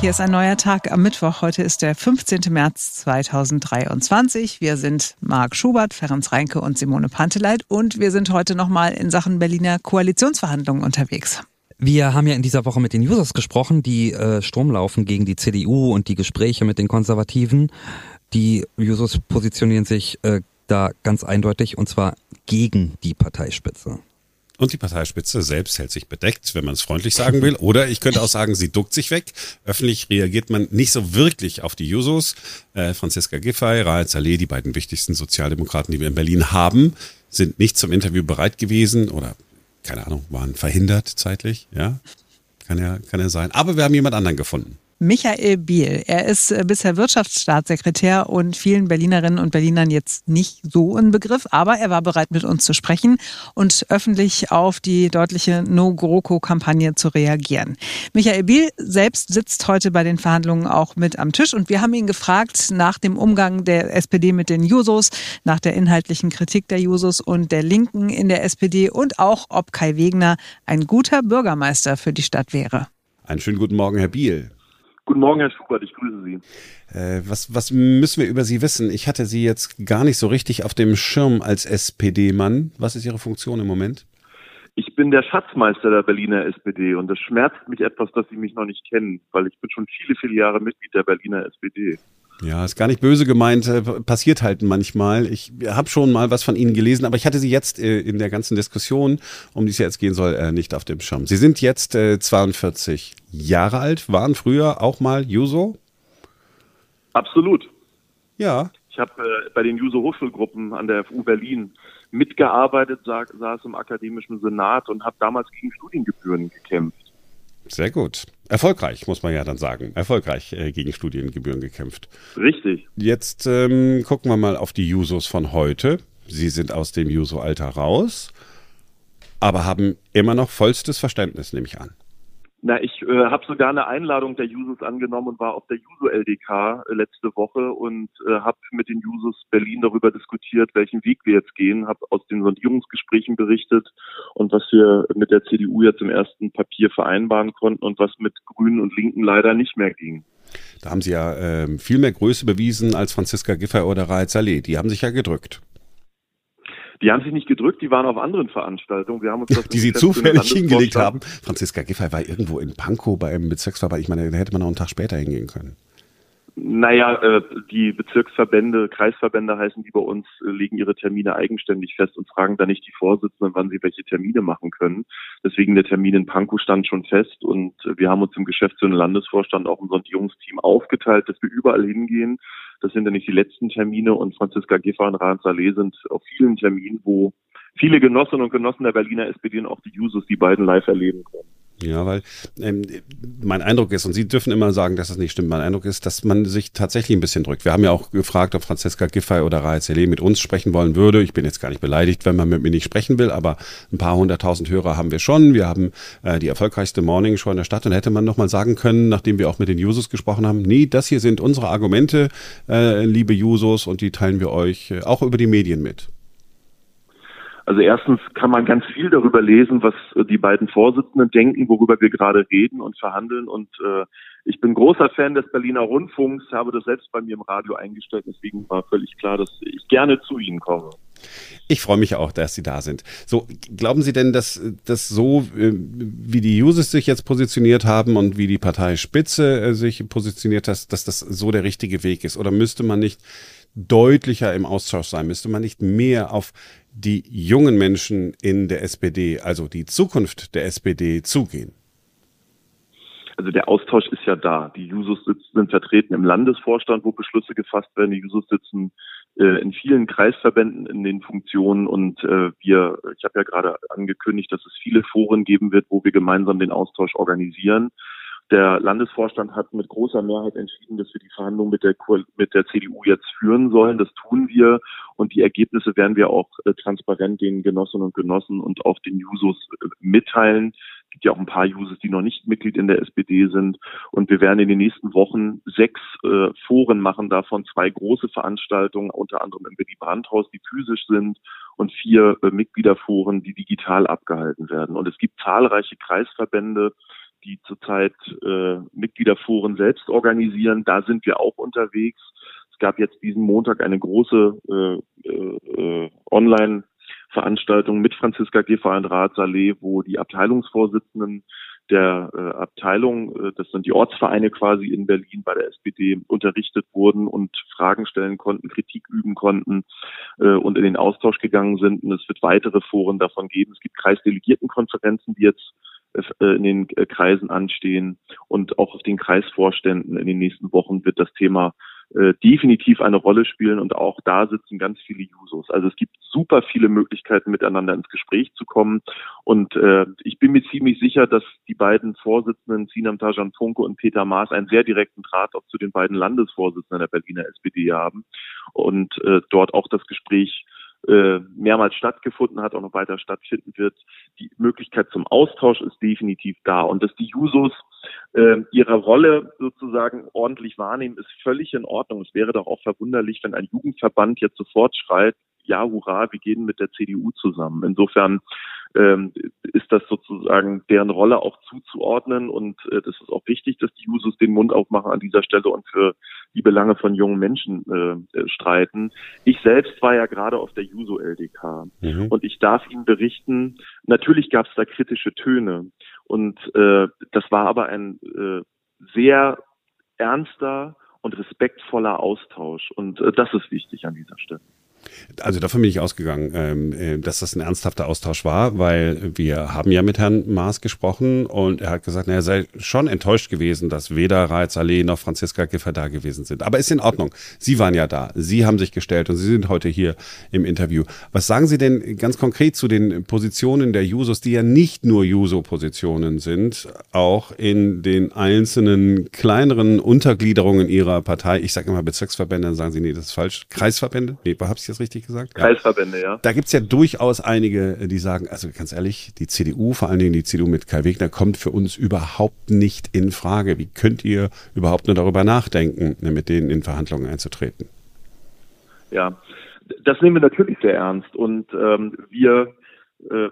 Hier ist ein neuer Tag am Mittwoch. Heute ist der 15. März 2023. Wir sind Marc Schubert, Ferenc Reinke und Simone Panteleit und wir sind heute nochmal in Sachen Berliner Koalitionsverhandlungen unterwegs. Wir haben ja in dieser Woche mit den Users gesprochen, die äh, Sturm laufen gegen die CDU und die Gespräche mit den Konservativen. Die Users positionieren sich äh, da ganz eindeutig und zwar gegen die Parteispitze. Und die Parteispitze selbst hält sich bedeckt, wenn man es freundlich sagen will. Oder ich könnte auch sagen, sie duckt sich weg. Öffentlich reagiert man nicht so wirklich auf die Jusos. Äh, Franziska Giffey, Raed Saleh, die beiden wichtigsten Sozialdemokraten, die wir in Berlin haben, sind nicht zum Interview bereit gewesen oder, keine Ahnung, waren verhindert zeitlich. Ja, kann ja, kann ja sein. Aber wir haben jemand anderen gefunden. Michael Biel. Er ist äh, bisher Wirtschaftsstaatssekretär und vielen Berlinerinnen und Berlinern jetzt nicht so ein Begriff, aber er war bereit, mit uns zu sprechen und öffentlich auf die deutliche No-GroKo-Kampagne zu reagieren. Michael Biel selbst sitzt heute bei den Verhandlungen auch mit am Tisch und wir haben ihn gefragt nach dem Umgang der SPD mit den Jusos, nach der inhaltlichen Kritik der Jusos und der Linken in der SPD und auch, ob Kai Wegner ein guter Bürgermeister für die Stadt wäre. Einen schönen guten Morgen, Herr Biel. Guten Morgen, Herr Schubert, ich grüße Sie. Äh, was, was müssen wir über Sie wissen? Ich hatte Sie jetzt gar nicht so richtig auf dem Schirm als SPD-Mann. Was ist Ihre Funktion im Moment? Ich bin der Schatzmeister der Berliner SPD und das schmerzt mich etwas, dass Sie mich noch nicht kennen, weil ich bin schon viele, viele Jahre Mitglied der Berliner SPD. Ja, ist gar nicht böse gemeint, äh, passiert halt manchmal. Ich habe schon mal was von Ihnen gelesen, aber ich hatte Sie jetzt äh, in der ganzen Diskussion, um die es jetzt gehen soll, äh, nicht auf dem Schirm. Sie sind jetzt 42 Jahre alt, waren früher auch mal Juso? Absolut. Ja. Ich habe bei den Juso Hochschulgruppen an der FU Berlin mitgearbeitet, saß im akademischen Senat und habe damals gegen Studiengebühren gekämpft. Sehr gut. Erfolgreich, muss man ja dann sagen. Erfolgreich äh, gegen Studiengebühren gekämpft. Richtig. Jetzt ähm, gucken wir mal auf die Jusos von heute. Sie sind aus dem Juso-Alter raus, aber haben immer noch vollstes Verständnis, nehme ich an. Na, ich äh, habe sogar eine Einladung der Jusos angenommen und war auf der Juso-LDK äh, letzte Woche und äh, habe mit den Jusos Berlin darüber diskutiert, welchen Weg wir jetzt gehen, habe aus den Sondierungsgesprächen berichtet und was wir mit der CDU jetzt im ersten Papier vereinbaren konnten und was mit Grünen und Linken leider nicht mehr ging. Da haben Sie ja äh, viel mehr Größe bewiesen als Franziska Giffey oder Raed Saleh. Die haben sich ja gedrückt. Die haben sich nicht gedrückt, die waren auf anderen Veranstaltungen. Wir haben uns das die sie zufällig hingelegt haben. Franziska Giffey war irgendwo in Pankow bei einem Bezirksverband. Ich meine, da hätte man noch einen Tag später hingehen können. Naja, äh, die Bezirksverbände, Kreisverbände heißen die bei uns, äh, legen ihre Termine eigenständig fest und fragen dann nicht die Vorsitzenden, wann sie welche Termine machen können. Deswegen der Termin in Pankow stand schon fest und äh, wir haben uns im Geschäftsführenden Landesvorstand auch im Sondierungsteam aufgeteilt, dass wir überall hingehen. Das sind ja nicht die letzten Termine und Franziska Giffer und Rahn Saleh sind auf vielen Terminen, wo viele Genossinnen und Genossen der Berliner SPD und auch die Jusos die beiden live erleben können. Ja, weil ähm, mein Eindruck ist, und Sie dürfen immer sagen, dass das nicht stimmt, mein Eindruck ist, dass man sich tatsächlich ein bisschen drückt. Wir haben ja auch gefragt, ob Franziska Giffey oder Raed Saleh mit uns sprechen wollen würde. Ich bin jetzt gar nicht beleidigt, wenn man mit mir nicht sprechen will, aber ein paar hunderttausend Hörer haben wir schon. Wir haben äh, die erfolgreichste Morning Show in der Stadt und hätte man nochmal sagen können, nachdem wir auch mit den Users gesprochen haben, nee, das hier sind unsere Argumente, äh, liebe Users, und die teilen wir euch äh, auch über die Medien mit. Also erstens kann man ganz viel darüber lesen, was äh, die beiden Vorsitzenden denken, worüber wir gerade reden und verhandeln. Und äh, ich bin großer Fan des Berliner Rundfunks, habe das selbst bei mir im Radio eingestellt. Deswegen war völlig klar, dass ich gerne zu Ihnen komme. Ich freue mich auch, dass Sie da sind. So, glauben Sie denn, dass das so, äh, wie die Users sich jetzt positioniert haben und wie die Parteispitze äh, sich positioniert hat, dass das so der richtige Weg ist? Oder müsste man nicht deutlicher im Austausch sein? Müsste man nicht mehr auf die jungen Menschen in der SPD, also die Zukunft der SPD, zugehen? Also der Austausch ist ja da. Die Jusos sind vertreten im Landesvorstand, wo Beschlüsse gefasst werden. Die Jusos sitzen äh, in vielen Kreisverbänden in den Funktionen und äh, wir, ich habe ja gerade angekündigt, dass es viele Foren geben wird, wo wir gemeinsam den Austausch organisieren. Der Landesvorstand hat mit großer Mehrheit entschieden, dass wir die Verhandlungen mit der, mit der CDU jetzt führen sollen. Das tun wir und die Ergebnisse werden wir auch äh, transparent den Genossinnen und Genossen und auch den Jusos äh, mitteilen. Es gibt ja auch ein paar Jusos, die noch nicht Mitglied in der SPD sind. Und wir werden in den nächsten Wochen sechs äh, Foren machen, davon zwei große Veranstaltungen, unter anderem im Willy Brandt-Haus, die physisch sind und vier äh, Mitgliederforen, die digital abgehalten werden. Und es gibt zahlreiche Kreisverbände, die zurzeit äh, Mitgliederforen selbst organisieren. Da sind wir auch unterwegs. Es gab jetzt diesen Montag eine große äh, äh, Online-Veranstaltung mit Franziska Rat Saleh, wo die Abteilungsvorsitzenden der äh, Abteilung, äh, das sind die Ortsvereine quasi in Berlin bei der SPD, unterrichtet wurden und Fragen stellen konnten, Kritik üben konnten äh, und in den Austausch gegangen sind. Und es wird weitere Foren davon geben. Es gibt Kreisdelegiertenkonferenzen, die jetzt in den äh, Kreisen anstehen und auch auf den Kreisvorständen in den nächsten Wochen wird das Thema äh, definitiv eine Rolle spielen und auch da sitzen ganz viele Jusos. Also es gibt super viele Möglichkeiten, miteinander ins Gespräch zu kommen und äh, ich bin mir ziemlich sicher, dass die beiden Vorsitzenden, Sinam Tajan Funke und Peter Maas, einen sehr direkten Draht auch zu den beiden Landesvorsitzenden der Berliner SPD haben und äh, dort auch das Gespräch äh, mehrmals stattgefunden hat, auch noch weiter stattfinden wird. Die Möglichkeit zum Austausch ist definitiv da. Und dass die Jusos äh, ihre Rolle sozusagen ordentlich wahrnehmen, ist völlig in Ordnung. Es wäre doch auch verwunderlich, wenn ein Jugendverband jetzt sofort schreit, ja, hurra, wir gehen mit der CDU zusammen. Insofern ähm, ist das sozusagen deren Rolle auch zuzuordnen und äh, das ist auch wichtig, dass die Jusos den Mund aufmachen an dieser Stelle und für die Belange von jungen Menschen äh, äh streiten. Ich selbst war ja gerade auf der Juso LDK mhm. und ich darf Ihnen berichten, natürlich gab es da kritische Töne und äh, das war aber ein äh, sehr ernster und respektvoller Austausch und äh, das ist wichtig an dieser Stelle. Also davon bin ich ausgegangen, ähm, äh, dass das ein ernsthafter Austausch war, weil wir haben ja mit Herrn Maas gesprochen und er hat gesagt, er sei schon enttäuscht gewesen, dass weder Raed Saleh noch Franziska Giffer da gewesen sind. Aber ist in Ordnung. Sie waren ja da. Sie haben sich gestellt und Sie sind heute hier im Interview. Was sagen Sie denn ganz konkret zu den Positionen der Jusos, die ja nicht nur Juso-Positionen sind, auch in den einzelnen kleineren Untergliederungen Ihrer Partei? Ich sage immer Bezirksverbände, dann sagen Sie, nee, das ist falsch. Kreisverbände? Nee, habe ich das richtig gesagt? Kreisverbände, ja. Da gibt's ja durchaus einige, die sagen, also ganz ehrlich, die CDU, vor allen Dingen die CDU mit Kai Wegner, kommt für uns überhaupt nicht in Frage. Wie könnt ihr überhaupt nur darüber nachdenken, mit denen in Verhandlungen einzutreten? Ja, das nehmen wir natürlich sehr ernst und ähm, wir äh,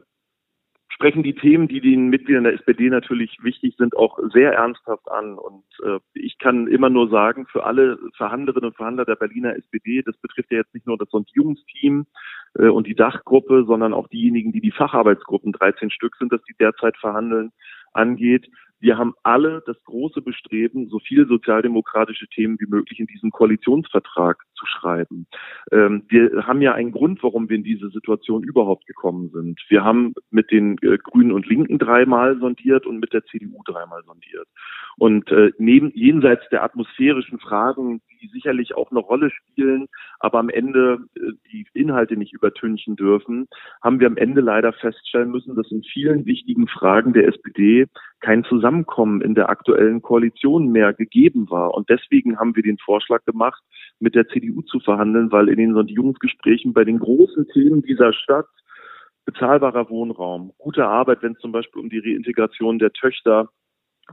sprechen die Themen, die den Mitgliedern der SPD natürlich wichtig sind, auch sehr ernsthaft an. Und äh, ich kann immer nur sagen, für alle Verhandlerinnen und Verhandler der Berliner SPD, das betrifft ja jetzt nicht nur das Sondierungsteam äh, und die Dachgruppe, sondern auch diejenigen, die die Facharbeitsgruppen, 13 Stück sind, dass die derzeit verhandeln, angeht. Wir haben alle das große Bestreben, so viele sozialdemokratische Themen wie möglich in diesen Koalitionsvertrag zu schreiben. Ähm, wir haben ja einen Grund, warum wir in diese Situation überhaupt gekommen sind. Wir haben mit den äh, Grünen und Linken dreimal sondiert und mit der CDU dreimal sondiert. Und äh, neben jenseits der atmosphärischen Fragen, die sicherlich auch eine Rolle spielen, aber am Ende äh, die Inhalte nicht übertünchen dürfen, haben wir am Ende leider feststellen müssen, dass in vielen wichtigen Fragen der SPD kein Zusammenkommen in der aktuellen Koalition mehr gegeben war. Und deswegen haben wir den Vorschlag gemacht, mit der CDU zu verhandeln, weil in den Sondierungsgesprächen bei den großen Themen dieser Stadt bezahlbarer Wohnraum, gute Arbeit, wenn es zum Beispiel um die Reintegration der Töchter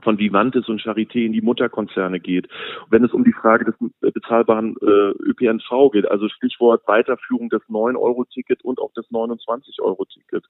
von Vivantes und Charité in die Mutterkonzerne geht. Wenn es um die Frage des bezahlbaren äh, ÖPNV geht, also Stichwort Weiterführung des 9-Euro-Ticket und auch des 29-Euro-Ticket.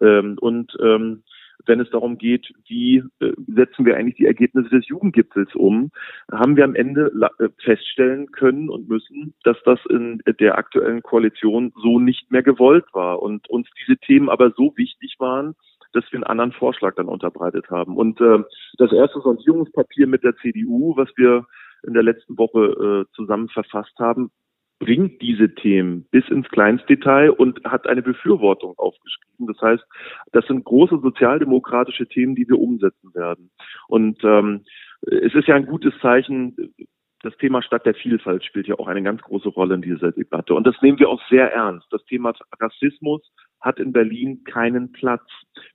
Ähm, und ähm, wenn es darum geht, wie äh, setzen wir eigentlich die Ergebnisse des Jugendgipfels um, haben wir am Ende äh, feststellen können und müssen, dass das in der aktuellen Koalition so nicht mehr gewollt war und uns diese Themen aber so wichtig waren, dass wir einen anderen Vorschlag dann unterbreitet haben. Und äh, das erste Sondierungspapier mit der CDU, was wir in der letzten Woche äh, zusammen verfasst haben, bringt diese Themen bis ins Kleinstdetail und hat eine Befürwortung aufgeschrieben. Das heißt, das sind große sozialdemokratische Themen, die wir umsetzen werden. Und ähm, es ist ja ein gutes Zeichen, das Thema Stadt der Vielfalt spielt ja auch eine ganz große Rolle in dieser Debatte. Und das nehmen wir auch sehr ernst. Das Thema Rassismus hat in Berlin keinen Platz.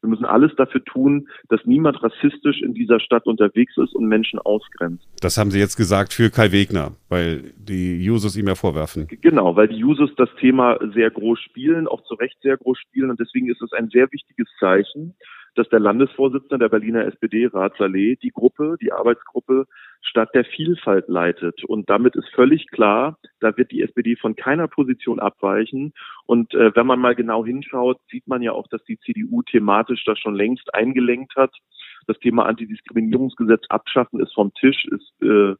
Wir müssen alles dafür tun, dass niemand rassistisch in dieser Stadt unterwegs ist und Menschen ausgrenzt. Das haben Sie jetzt gesagt für Kai Wegner, weil die Jusos ihm ja vorwerfen. Genau, weil die Jusos das Thema sehr groß spielen, auch zu Recht sehr groß spielen. Und deswegen ist es ein sehr wichtiges Zeichen, dass der Landesvorsitzende der Berliner SPD, Rat Saleh, die Gruppe, die Arbeitsgruppe Stadt der Vielfalt leitet. Und damit ist völlig klar, da wird die SPD von keiner Position abweichen. Und äh, wenn man mal genau hinschaut, sieht man ja auch, dass die CDU thematisch das schon längst eingelenkt hat. Das Thema Antidiskriminierungsgesetz abschaffen ist vom Tisch, ist, äh,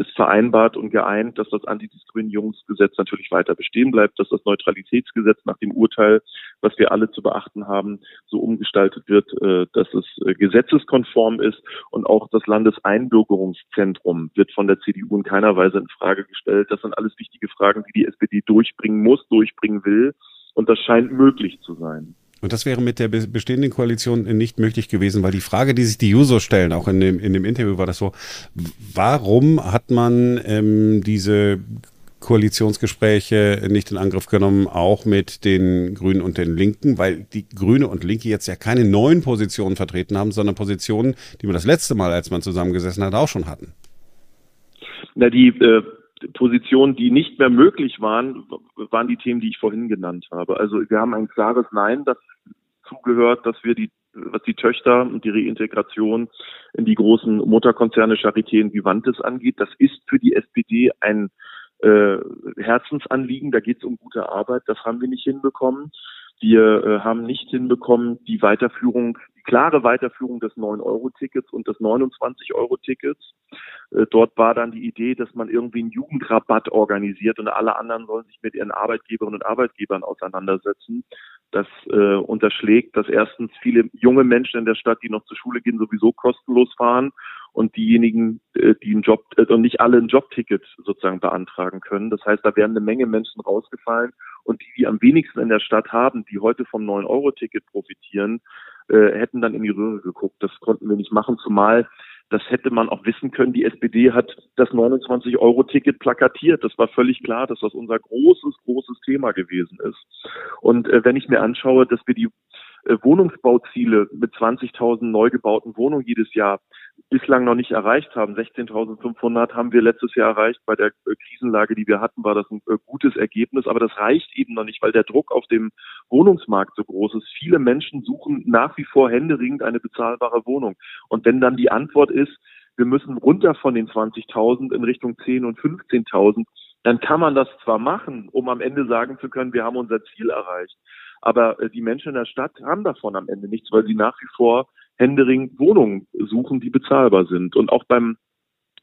ist vereinbart und geeint, dass das Antidiskriminierungsgesetz natürlich weiter bestehen bleibt, dass das Neutralitätsgesetz nach dem Urteil, was wir alle zu beachten haben, so umgestaltet wird, äh, dass es äh, gesetzeskonform ist und auch das Landeseinbürgerungszentrum wird von der CDU in keiner Weise in Frage gestellt. Das sind alles wichtige Fragen, die die SPD durchbringen muss, durchbringen will und das scheint möglich zu sein. Und das wäre mit der bestehenden Koalition nicht möglich gewesen, weil die Frage, die sich die User stellen, auch in dem, in dem Interview war das so, warum hat man ähm, diese Koalitionsgespräche nicht in Angriff genommen, auch mit den Grünen und den Linken, weil die Grüne und Linke jetzt ja keine neuen Positionen vertreten haben, sondern Positionen, die wir das letzte Mal, als man zusammengesessen hat, auch schon hatten. Na, die äh, Positionen, die nicht mehr möglich waren, waren die Themen, die ich vorhin genannt habe. Also wir haben ein klares Nein das zugehört, dass wir die was die Töchter und die Reintegration in die großen Mutterkonzerne Charité und Vivantes angeht. Das ist für die SPD ein äh, Herzensanliegen. Da geht es um gute Arbeit. Das haben wir nicht hinbekommen. Wir äh, haben nicht hinbekommen, die Weiterführung, die klare Weiterführung des 9-Euro-Tickets und des 29-Euro-Tickets. Äh, dort war dann die Idee, dass man irgendwie einen Jugendrabatt organisiert und alle anderen sollen sich mit ihren Arbeitgeberinnen und Arbeitgebern auseinandersetzen. Das äh, unterschlägt, dass erstens viele junge Menschen in der Stadt, die noch zur Schule gehen, sowieso kostenlos fahren und diejenigen, äh, die einen Job äh, und nicht alle ein Jobticket sozusagen beantragen können. Das heißt, da wären eine Menge Menschen rausgefallen und die, die am wenigsten in der Stadt haben, die heute vom 9-Euro-Ticket profitieren, äh, hätten dann in die Röhre geguckt. Das konnten wir nicht machen, zumal das hätte man auch wissen können. Die SPD hat das 29-Euro-Ticket plakatiert. Das war völlig klar, dass das unser großes, großes Thema gewesen ist. Und äh, wenn ich mir anschaue, dass wir die Wohnungsbauziele mit 20.000 neu gebauten Wohnungen jedes Jahr bislang noch nicht erreicht haben. 16.500 haben wir letztes Jahr erreicht. Bei der äh, Krisenlage, die wir hatten, war das ein äh, gutes Ergebnis. Aber das reicht eben noch nicht, weil der Druck auf dem Wohnungsmarkt so groß ist. Viele Menschen suchen nach wie vor händeringend eine bezahlbare Wohnung. Und wenn dann die Antwort ist, wir müssen runter von den 20.000 in Richtung 10 und 15.000, dann kann man das zwar machen, um am Ende sagen zu können, wir haben unser Ziel erreicht. Aber äh, die Menschen in der Stadt haben davon am Ende nichts, weil sie nach wie vor händeringend Wohnungen suchen, die bezahlbar sind. Und auch beim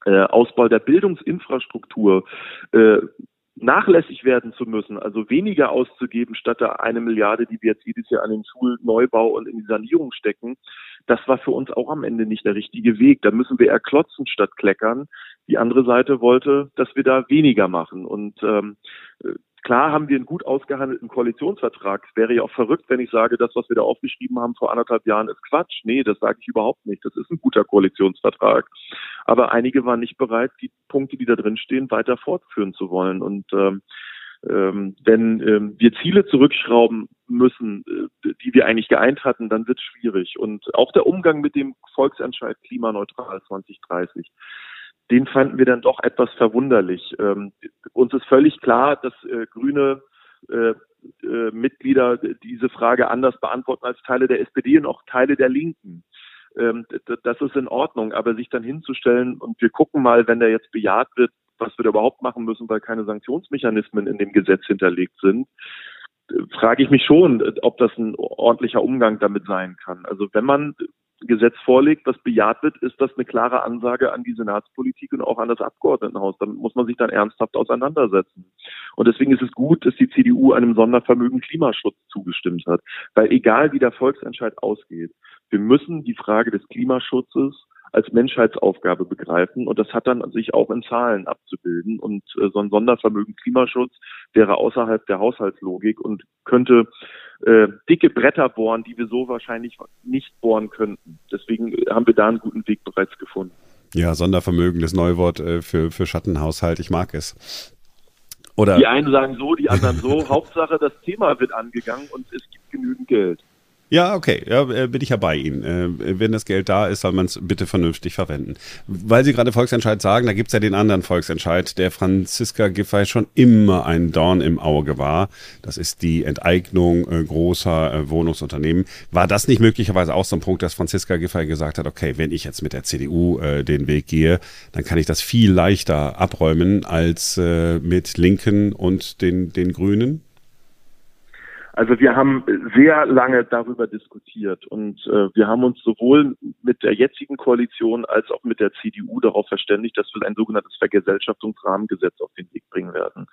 äh, Ausbau der Bildungsinfrastruktur äh, nachlässig werden zu müssen, also weniger auszugeben statt der eine Milliarde, die wir jetzt jedes Jahr an den Schulneubau und in die Sanierung stecken, das war für uns auch am Ende nicht der richtige Weg. Da müssen wir eher klotzen statt kleckern. Die andere Seite wollte, dass wir da weniger machen. Und ähm, Klar haben wir einen gut ausgehandelten Koalitionsvertrag. Es wäre ja auch verrückt, wenn ich sage, das, was wir da aufgeschrieben haben vor anderthalb Jahren, ist Quatsch. Nee, das sage ich überhaupt nicht. Das ist ein guter Koalitionsvertrag. Aber einige waren nicht bereit, die Punkte, die da drin stehen, weiter fortführen zu wollen. Und ähm, ähm, wenn ähm, wir Ziele zurückschrauben müssen, äh, die wir eigentlich geeint hatten, dann wird es schwierig. Und auch der Umgang mit dem Volksentscheid klimaneutral 2030 den fanden wir dann doch etwas verwunderlich. Ähm, uns ist völlig klar, dass äh, grüne äh, äh, Mitglieder diese Frage anders beantworten als Teile der SPD und auch Teile der Linken. Ähm, das ist in Ordnung, aber sich dann hinzustellen und wir gucken mal, wenn der jetzt bejaht wird, was wir da überhaupt machen müssen, weil keine Sanktionsmechanismen in dem Gesetz hinterlegt sind, frage ich mich schon, ob das ein ordentlicher Umgang damit sein kann. Also wenn man Gesetz vorlegt, was bejaht wird, ist das eine klare Ansage an die Senatspolitik und auch an das Abgeordnetenhaus. Damit muss man sich dann ernsthaft auseinandersetzen. Und deswegen ist es gut, dass die CDU einem Sondervermögen Klimaschutz zugestimmt hat. Weil egal wie der Volksentscheid ausgeht, wir müssen die Frage des Klimaschutzes als Menschheitsaufgabe begreifen und das hat dann sich auch in Zahlen abzubilden und äh, so ein Sondervermögen Klimaschutz wäre außerhalb der Haushaltslogik und könnte äh, dicke Bretter bohren, die wir so wahrscheinlich nicht bohren könnten. Deswegen haben wir da einen guten Weg bereits gefunden. Ja, Sondervermögen, das Neuwort äh, für, für Schattenhaushalt, ich mag es. Oder die einen sagen so, die anderen so. Hauptsache, das Thema wird angegangen und es gibt genügend Geld. Ja, okay, ja, äh, bin ich ja bei Ihnen. Äh, wenn das Geld da ist, soll man es bitte vernünftig verwenden. Weil Sie gerade Volksentscheid sagen, da gibt's ja den anderen Volksentscheid, der Franziska Giffey schon immer ein Dorn im Auge war. Das ist die Enteignung äh, großer Wohnungsunternehmen. War das nicht möglicherweise auch so ein Punkt, dass Franziska Giffey gesagt hat, okay, wenn ich jetzt mit der CDU den Weg gehe, dann kann ich das viel leichter abräumen als mit Linken und den, den Grünen? Also wir haben sehr lange darüber diskutiert und äh, wir haben uns sowohl mit der jetzigen Koalition als auch mit der CDU darauf verständigt, dass wir ein sogenanntes Vergesellschaftungsrahmengesetz auf den Weg bringen werden.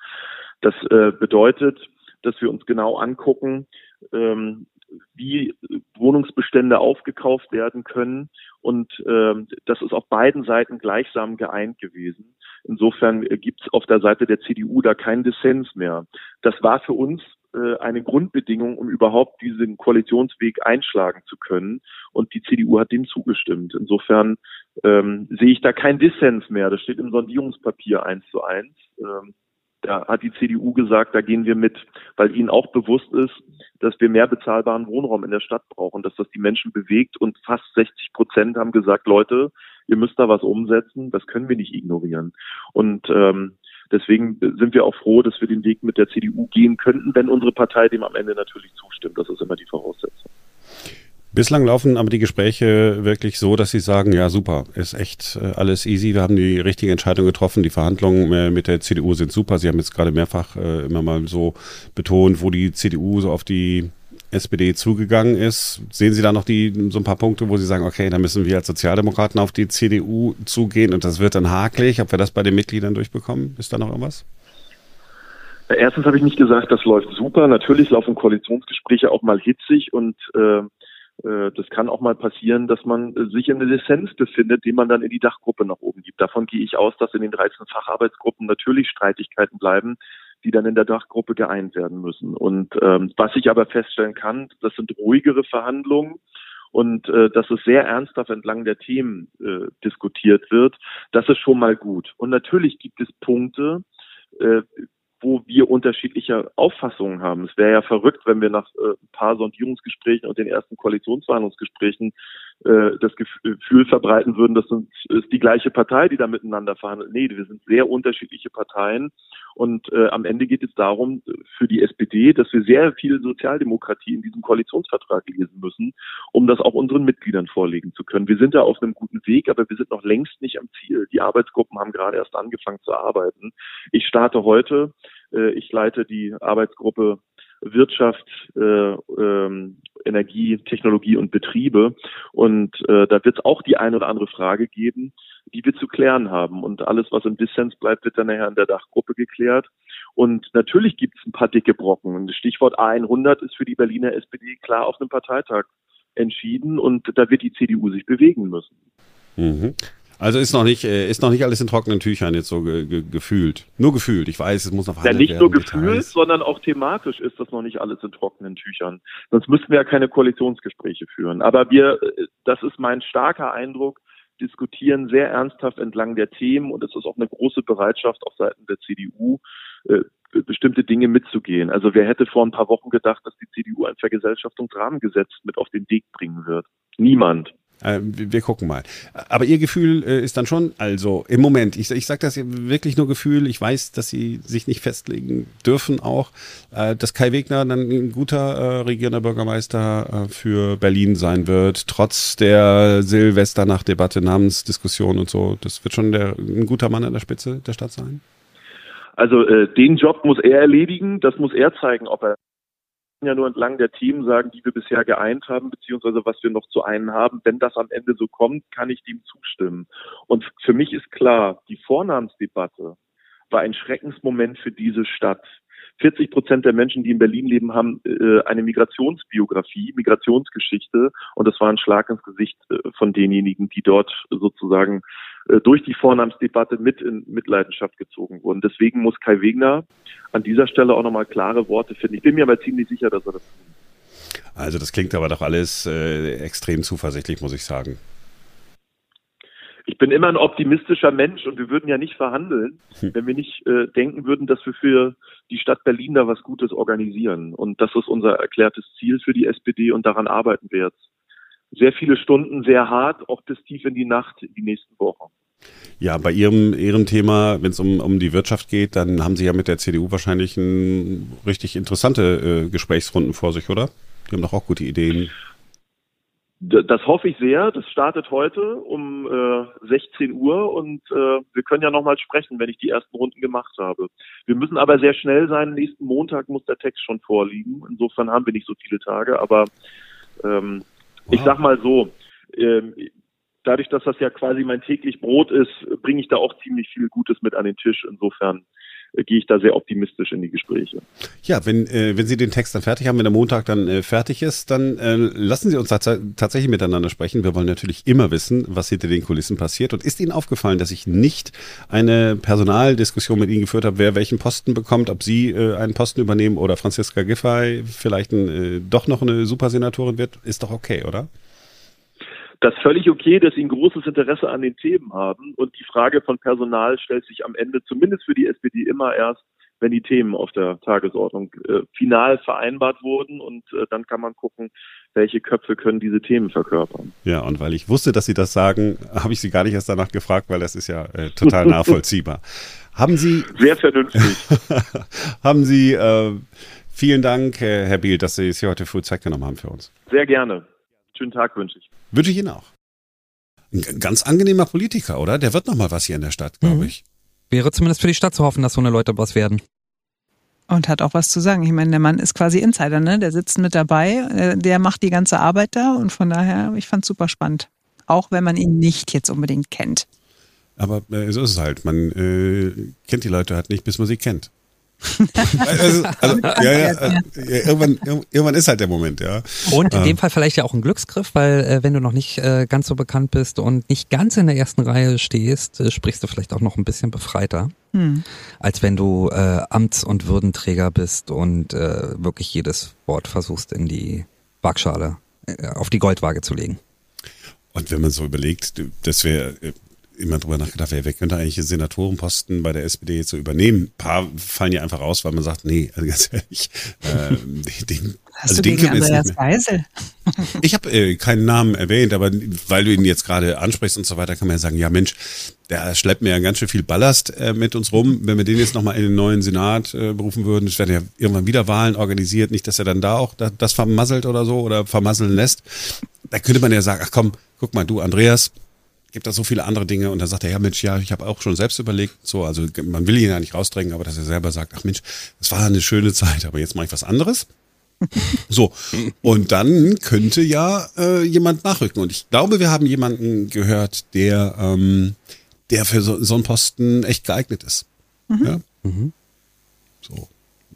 Das äh, bedeutet, dass wir uns genau angucken, ähm, wie Wohnungsbestände aufgekauft werden können. Und ähm, das ist auf beiden Seiten gleichsam geeint gewesen. Insofern gibt es auf der Seite der CDU da keinen Dissens mehr. Das war für uns äh, eine Grundbedingung, um überhaupt diesen Koalitionsweg einschlagen zu können. Und die CDU hat dem zugestimmt. Insofern ähm, sehe ich da keinen Dissens mehr. Das steht im Sondierungspapier eins zu eins. Ähm, da hat die CDU gesagt, da gehen wir mit, weil ihnen auch bewusst ist, dass wir mehr bezahlbaren Wohnraum in der Stadt brauchen, dass das die Menschen bewegt und fast 60 Prozent haben gesagt, Leute, ihr müsst da was umsetzen, das können wir nicht ignorieren. Und ähm, Deswegen sind wir auch froh, dass wir den Weg mit der CDU gehen könnten, wenn unsere Partei dem am Ende natürlich zustimmt. Das ist immer die Voraussetzung. Bislang laufen aber die Gespräche wirklich so, dass Sie sagen, ja super, ist echt äh, alles easy, wir haben die richtige Entscheidung getroffen, die Verhandlungen äh, mit der CDU sind super. Sie haben jetzt gerade mehrfach äh, immer mal so betont, wo die CDU so auf die SPD zugegangen ist. Sehen Sie da noch die, so ein paar Punkte, wo Sie sagen, okay, da müssen wir als Sozialdemokraten auf die CDU zugehen und das wird dann hakelig, ob wir das bei den Mitgliedern durchbekommen? Ist da noch irgendwas? Erstens habe ich nicht gesagt, das läuft super. Natürlich laufen Koalitionsgespräche auch mal hitzig und äh, äh das kann auch mal passieren, dass man sich in der Essenz befindet, den man dann in die Dachgruppe nach oben gibt. Davon gehe ich aus, dass in den 13 Facharbeitsgruppen natürlich Streitigkeiten bleiben, die dann in der Dachgruppe geeint werden müssen. Und ähm, was ich aber feststellen kann, das sind ruhigere Verhandlungen und äh, dass es sehr ernsthaft entlang der Themen äh, diskutiert wird, das ist schon mal gut. Und natürlich gibt es Punkte, äh, wo wir unterschiedliche Auffassungen haben. Es wäre ja verrückt, wenn wir nach äh, ein paar Sondierungsgesprächen und den ersten Koalitionsverhandlungsgesprächen äh, das Gefühl verbreiten würden, das ist die gleiche Partei, die da miteinander verhandelt. Nee, wir sind sehr unterschiedliche Parteien und äh, am Ende geht es darum, für die SPD, dass wir sehr viel Sozialdemokratie in diesem Koalitionsvertrag lesen müssen, um das auch unseren Mitgliedern vorlegen zu können. Wir sind da auf einem guten Weg, aber wir sind noch längst nicht am Ziel. Die Arbeitsgruppen haben gerade erst angefangen zu arbeiten. Ich starte heute. Äh, ich leite die Arbeitsgruppe Wirtschaft, äh, ähm, Energie, Technologie und Betriebe. Und äh, da wird es auch die eine oder andere Frage geben, die wir zu klären haben. Und alles, was im Dissens bleibt, wird dann nachher in der Dachgruppe geklärt. Und natürlich gibt es ein paar dicke Brocken. Und das Stichwort A100 ist für die Berliner SPD klar auf einem Parteitag entschieden. Und da wird die CDU sich bewegen müssen. Mhm. Also ist noch nicht, äh, ist noch nicht alles in trockenen Tüchern jetzt so ge ge gefühlt. Nur gefühlt. Ich weiß, es muss noch verhandelt ja, nicht nur gefühlt, Details. sondern auch thematisch ist das noch nicht alles in trockenen Tüchern. Sonst müssten wir ja keine Koalitionsgespräche führen. Aber wir, äh, das ist mein starker Eindruck, diskutieren sehr ernsthaft entlang der Themen und es ist auch eine große Bereitschaft auf Seiten der CDU, äh, bestimmte Dinge mitzugehen. Also wer hätte vor ein paar Wochen gedacht, dass die CDU ein Vergesellschaftungsrahmengesetz mit auf den Weg bringen wird? Niemand. Äh, wir gucken mal. Aber Ihr Gefühl äh, ist dann schon, also im Moment, ich, ich sage das wirklich nur Gefühl, ich weiß, dass Sie sich nicht festlegen dürfen auch, äh, dass Kai Wegner dann ein guter regierender Bürgermeister für Berlin sein wird, trotz der Silvesternacht-Debatte, Namensdiskussion und so. Das wird schon der, ein guter Mann an der Spitze der Stadt sein? Also äh, den Job muss er erledigen, das muss er zeigen, ob er ja nur entlang der Themen sagen, die wir bisher geeint haben, beziehungsweise was wir noch zu einen haben. Wenn das am Ende so kommt, kann ich dem zustimmen. Und für mich ist klar, die Vornamensdebatte war ein Schreckensmoment für diese Stadt. 40 Prozent der Menschen, die in Berlin leben, haben äh, eine Migrationsbiografie, Migrationsgeschichte. Und das war ein Schlag ins Gesicht äh, von denjenigen, die dort sozusagen durch die Vornamensdebatte mit in Mitleidenschaft gezogen wurden. Deswegen muss Kai Wegner an dieser Stelle auch nochmal klare Worte finden. Ich bin mir aber ziemlich sicher, dass er das tut. Also das klingt aber doch alles äh, extrem zuversichtlich, muss ich sagen ich bin immer ein optimistischer Mensch und wir würden ja nicht verhandeln, hm. wenn wir nicht äh, denken würden, dass wir für die Stadt Berlin da was Gutes organisieren. Und das ist unser erklärtes Ziel für die SPD und daran arbeiten wir jetzt. Sehr viele Stunden, sehr hart, auch bis tief in die Nacht die nächsten Wochen. Ja, bei Ihrem, Ihrem Thema, wenn es um, um die Wirtschaft geht, dann haben Sie ja mit der CDU wahrscheinlich ein, richtig interessante äh, Gesprächsrunden vor sich, oder? Die haben doch auch gute Ideen. Das hoffe ich sehr. Das startet heute um äh, 16 Uhr und äh, wir können ja nochmal sprechen, wenn ich die ersten Runden gemacht habe. Wir müssen aber sehr schnell sein. Nächsten Montag muss der Text schon vorliegen. Insofern haben wir nicht so viele Tage, aber ähm, ich sag mal so, ähm, dadurch, dass das ja quasi mein täglich Brot ist, bringe ich da auch ziemlich viel Gutes mit an den Tisch. Insofern gehe ich da sehr optimistisch in die Gespräche. Ja, wenn, äh, wenn Sie den Text dann fertig haben, wenn der Montag dann äh, fertig ist, dann äh, lassen Sie uns tatsächlich miteinander sprechen. Wir wollen natürlich immer wissen, was hinter den Kulissen passiert. Und ist Ihnen aufgefallen, dass ich nicht eine Personaldiskussion mit Ihnen geführt habe, wer welchen Posten bekommt, ob Sie äh, einen Posten übernehmen oder Franziska Giffey vielleicht ein, äh, doch noch eine Supersenatorin wird? Ist doch okay, oder? Das völlig okay, dass sie ein großes Interesse an den Themen haben. Und die Frage von Personal stellt sich am Ende, zumindest für die SPD, immer erst, wenn die Themen auf der Tagesordnung äh, final vereinbart wurden. Und äh, dann kann man gucken, welche Köpfe können diese Themen verkörpern. Ja, und weil ich wusste, dass Sie das sagen, habe ich Sie gar nicht erst danach gefragt, weil das ist ja äh, total nachvollziehbar. haben Sie. Sehr vernünftig. haben Sie. Äh, vielen Dank, Herr Biel, dass Sie sich heute früh Zeit genommen haben für uns. Sehr gerne. Schönen Tag wünsche ich. Wünsche ich Ihnen auch. Ein ganz angenehmer Politiker, oder? Der wird noch mal was hier in der Stadt, glaube mhm. ich. Wäre zumindest für die Stadt zu hoffen, dass so eine Leute was werden. Und hat auch was zu sagen. Ich meine, der Mann ist quasi Insider, ne? Der sitzt mit dabei, äh, der macht die ganze Arbeit da und von daher, ich fand es super spannend. Auch wenn man ihn nicht jetzt unbedingt kennt. Aber äh, so ist es halt. Man äh, kennt die Leute halt nicht, bis man sie kennt also, also, ja, ja, ja, irgendwann, irgendwann ist halt der Moment, ja. Und in dem Fall vielleicht ja auch ein Glücksgriff, weil äh, wenn du noch nicht äh, ganz so bekannt bist und nicht ganz in der ersten Reihe stehst, äh, sprichst du vielleicht auch noch ein bisschen befreiter, hm. als wenn du äh, Amts- und Würdenträger bist und äh, wirklich jedes Wort versuchst in die Waagschale, äh, auf die Goldwaage zu legen. Und wenn man so überlegt, das wäre immer drüber nachgedacht, wer, wer könnte eigentlich Senatorenposten bei der SPD jetzt so übernehmen? Ein paar fallen ja einfach raus, weil man sagt, nee, also ganz ehrlich, äh, den, Hast also du den gegen Andreas Geisel? Ich habe äh, keinen Namen erwähnt, aber weil du ihn jetzt gerade ansprichst und so weiter, kann man ja sagen, ja Mensch, der schleppt mir ja ganz schön viel Ballast äh, mit uns rum. Wenn wir den jetzt nochmal in den neuen Senat äh, berufen würden, es werden ja irgendwann wieder Wahlen organisiert, nicht, dass er dann da auch das vermasselt oder so oder vermasseln lässt. Da könnte man ja sagen, ach komm, guck mal, du Andreas, gibt da so viele andere Dinge und dann sagt er, ja Mensch, ja, ich habe auch schon selbst überlegt, so, also man will ihn ja nicht rausdrängen, aber dass er selber sagt, ach Mensch, das war eine schöne Zeit, aber jetzt mache ich was anderes. So, und dann könnte ja äh, jemand nachrücken. Und ich glaube, wir haben jemanden gehört, der, ähm, der für so, so einen Posten echt geeignet ist. Mhm. Ja? Mhm. So,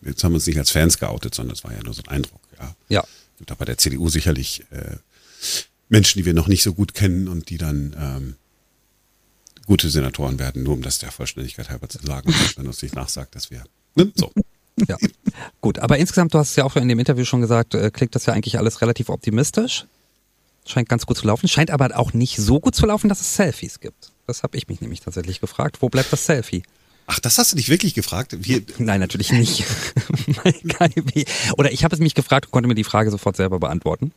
jetzt haben wir uns nicht als Fans geoutet, sondern es war ja nur so ein Eindruck. Ja. ja. Gibt auch bei der CDU sicherlich äh, Menschen, die wir noch nicht so gut kennen und die dann ähm, gute Senatoren werden, nur um das der Vollständigkeit halber zu sagen, wenn uns nicht nachsagt, dass wir. Ne? So. Ja, gut. Aber insgesamt, du hast es ja auch in dem Interview schon gesagt, äh, klingt das ja eigentlich alles relativ optimistisch. Scheint ganz gut zu laufen. Scheint aber auch nicht so gut zu laufen, dass es Selfies gibt. Das habe ich mich nämlich tatsächlich gefragt. Wo bleibt das Selfie? Ach, das hast du dich wirklich gefragt? Wir Nein, natürlich nicht. Oder ich habe es mich gefragt und konnte mir die Frage sofort selber beantworten.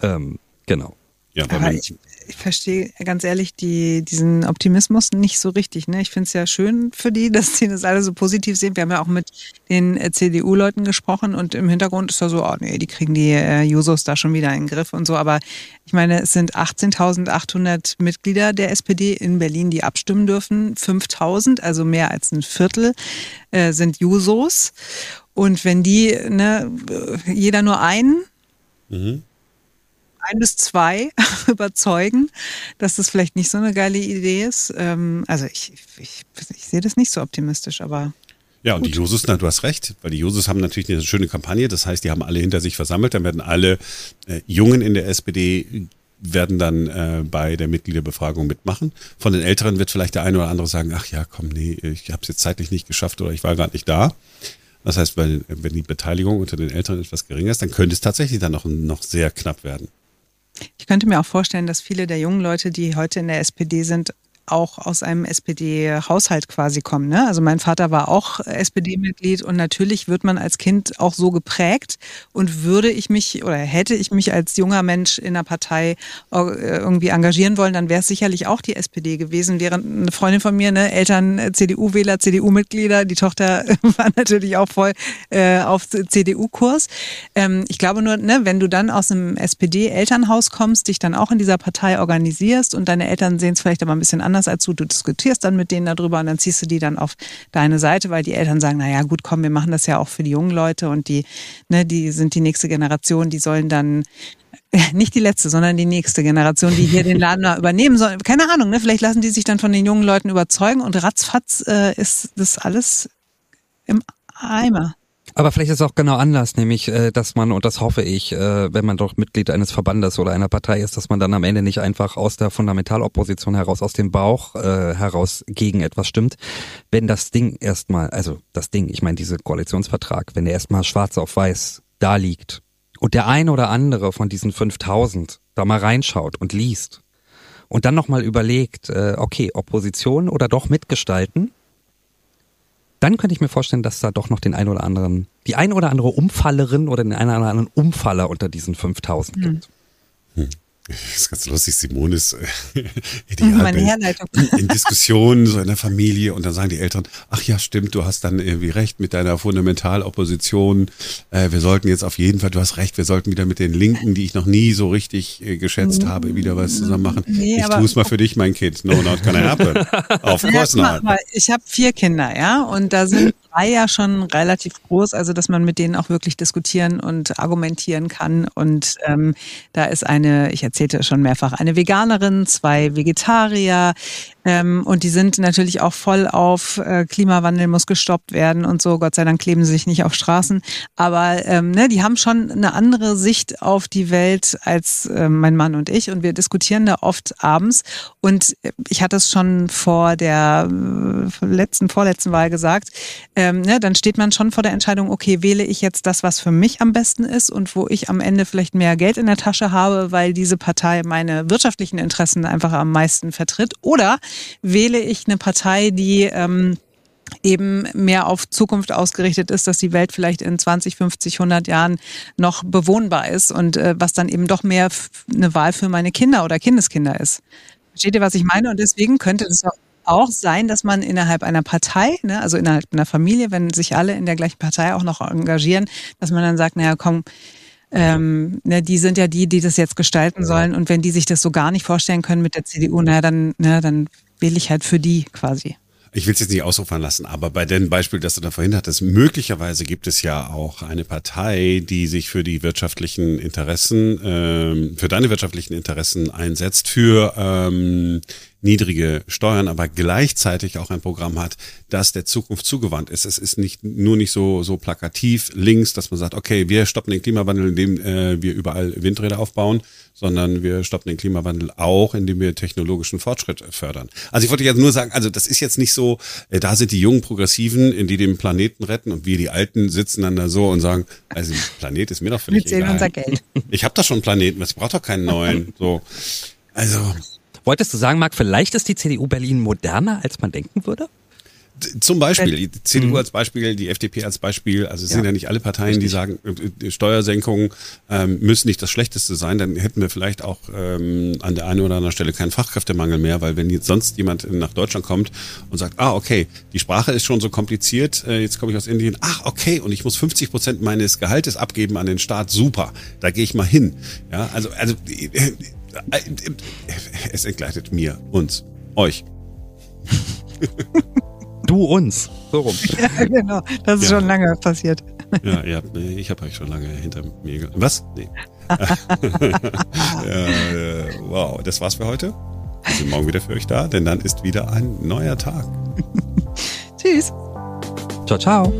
Ähm, Genau. Ja, Aber ich, ich verstehe ganz ehrlich die, diesen Optimismus nicht so richtig. Ne? Ich finde es ja schön für die, dass sie das alle so positiv sehen. Wir haben ja auch mit den äh, CDU-Leuten gesprochen und im Hintergrund ist da so, oh nee, die kriegen die äh, Jusos da schon wieder in den Griff und so. Aber ich meine, es sind 18.800 Mitglieder der SPD in Berlin, die abstimmen dürfen. 5.000, also mehr als ein Viertel, äh, sind Jusos. Und wenn die, ne, jeder nur einen, mhm ein bis zwei überzeugen, dass das vielleicht nicht so eine geile Idee ist. Ähm, also ich, ich, ich sehe das nicht so optimistisch, aber. Ja, und Gut. die Jusos, na, du hast recht, weil die Jusos haben natürlich eine schöne Kampagne. Das heißt, die haben alle hinter sich versammelt. Dann werden alle äh, Jungen in der SPD werden dann äh, bei der Mitgliederbefragung mitmachen. Von den Älteren wird vielleicht der eine oder andere sagen, ach ja, komm, nee, ich habe es jetzt zeitlich nicht geschafft oder ich war gerade nicht da. Das heißt, weil, wenn die Beteiligung unter den Älteren etwas geringer ist, dann könnte es tatsächlich dann noch, noch sehr knapp werden. Ich könnte mir auch vorstellen, dass viele der jungen Leute, die heute in der SPD sind, auch aus einem SPD-Haushalt quasi kommen. Ne? Also mein Vater war auch SPD-Mitglied und natürlich wird man als Kind auch so geprägt und würde ich mich oder hätte ich mich als junger Mensch in einer Partei äh, irgendwie engagieren wollen, dann wäre es sicherlich auch die SPD gewesen. Während eine Freundin von mir, ne, Eltern äh, CDU-Wähler, CDU-Mitglieder, die Tochter war natürlich auch voll äh, auf CDU-Kurs. Ähm, ich glaube nur, ne, wenn du dann aus einem SPD-Elternhaus kommst, dich dann auch in dieser Partei organisierst und deine Eltern sehen es vielleicht aber ein bisschen anders als du, du diskutierst dann mit denen darüber und dann ziehst du die dann auf deine Seite, weil die Eltern sagen, naja gut, komm, wir machen das ja auch für die jungen Leute und die, ne, die sind die nächste Generation, die sollen dann nicht die letzte, sondern die nächste Generation, die hier den Laden mal übernehmen soll. Keine Ahnung, ne? vielleicht lassen die sich dann von den jungen Leuten überzeugen und ratzfatz äh, ist das alles im Eimer. Aber vielleicht ist es auch genau anders, nämlich, äh, dass man, und das hoffe ich, äh, wenn man doch Mitglied eines Verbandes oder einer Partei ist, dass man dann am Ende nicht einfach aus der Fundamentalopposition heraus, aus dem Bauch äh, heraus gegen etwas stimmt. Wenn das Ding erstmal, also das Ding, ich meine, dieser Koalitionsvertrag, wenn der erstmal schwarz auf weiß da liegt und der ein oder andere von diesen 5000 da mal reinschaut und liest und dann nochmal überlegt, äh, okay, Opposition oder doch mitgestalten, dann könnte ich mir vorstellen, dass da doch noch den ein oder anderen, die ein oder andere Umfallerin oder den einen oder anderen Umfaller unter diesen 5000 gibt. Hm. Das ist ganz lustig, Simone ist äh, ideal Meine Herleitung. in Diskussionen so in der Familie und dann sagen die Eltern, ach ja, stimmt, du hast dann irgendwie recht mit deiner Fundamentalopposition. Äh, wir sollten jetzt auf jeden Fall, du hast recht, wir sollten wieder mit den Linken, die ich noch nie so richtig äh, geschätzt mhm. habe, wieder was zusammen machen. Nee, ich tue es mal für dich, mein Kind. No, not gonna happen. Of course not. Ich habe vier Kinder, ja, und da sind drei ja schon relativ groß, also dass man mit denen auch wirklich diskutieren und argumentieren kann. Und ähm, da ist eine, ich erzählte schon mehrfach, eine Veganerin, zwei Vegetarier, ähm, und die sind natürlich auch voll auf äh, Klimawandel muss gestoppt werden und so. Gott sei Dank kleben sie sich nicht auf Straßen. Aber ähm, ne, die haben schon eine andere Sicht auf die Welt als äh, mein Mann und ich. Und wir diskutieren da oft abends. Und ich hatte es schon vor der äh, letzten, vorletzten Wahl gesagt. Ähm, ne, dann steht man schon vor der Entscheidung, okay, wähle ich jetzt das, was für mich am besten ist und wo ich am Ende vielleicht mehr Geld in der Tasche habe, weil diese Partei meine wirtschaftlichen Interessen einfach am meisten vertritt. Oder wähle ich eine Partei, die ähm, eben mehr auf Zukunft ausgerichtet ist, dass die Welt vielleicht in 20, 50, 100 Jahren noch bewohnbar ist und äh, was dann eben doch mehr eine Wahl für meine Kinder oder Kindeskinder ist. Versteht ihr, was ich meine? Und deswegen könnte es auch sein, dass man innerhalb einer Partei, ne, also innerhalb einer Familie, wenn sich alle in der gleichen Partei auch noch engagieren, dass man dann sagt, naja, komm, ähm, ne, die sind ja die, die das jetzt gestalten sollen. Und wenn die sich das so gar nicht vorstellen können mit der CDU, naja, dann, ne, dann wähle ich halt für die quasi. Ich will es jetzt nicht ausrufen lassen, aber bei dem Beispiel, das du da vorhin hattest, möglicherweise gibt es ja auch eine Partei, die sich für die wirtschaftlichen Interessen, ähm, für deine wirtschaftlichen Interessen einsetzt, für ähm, niedrige Steuern, aber gleichzeitig auch ein Programm hat, das der Zukunft zugewandt ist. Es ist nicht nur nicht so so plakativ links, dass man sagt, okay, wir stoppen den Klimawandel, indem äh, wir überall Windräder aufbauen, sondern wir stoppen den Klimawandel auch, indem wir technologischen Fortschritt fördern. Also ich wollte jetzt nur sagen, also das ist jetzt nicht so, äh, da sind die jungen Progressiven, die den Planeten retten und wir die Alten sitzen dann da so und sagen, also der Planet ist mir doch völlig egal. Unser Geld. Ich habe doch schon einen Planeten, ich brauche doch keinen neuen. So, also Wolltest du sagen, Marc, vielleicht ist die CDU Berlin moderner, als man denken würde? Zum Beispiel, die CDU mhm. als Beispiel, die FDP als Beispiel, also es ja. sind ja nicht alle Parteien, Richtig. die sagen, äh, Steuersenkungen ähm, müssen nicht das Schlechteste sein, dann hätten wir vielleicht auch ähm, an der einen oder anderen Stelle keinen Fachkräftemangel mehr, weil wenn jetzt sonst jemand nach Deutschland kommt und sagt, ah, okay, die Sprache ist schon so kompliziert, äh, jetzt komme ich aus Indien, ach, okay, und ich muss 50 Prozent meines Gehaltes abgeben an den Staat, super, da gehe ich mal hin. Ja, also, also äh, es entgleitet mir, uns, euch. Du uns. So rum. Ja, genau. Das ist ja. schon lange passiert. Ja, ja ich habe euch schon lange hinter mir. Was? Nee. ja, wow, das war's für heute. Wir sind morgen wieder für euch da, denn dann ist wieder ein neuer Tag. Tschüss. Ciao, ciao.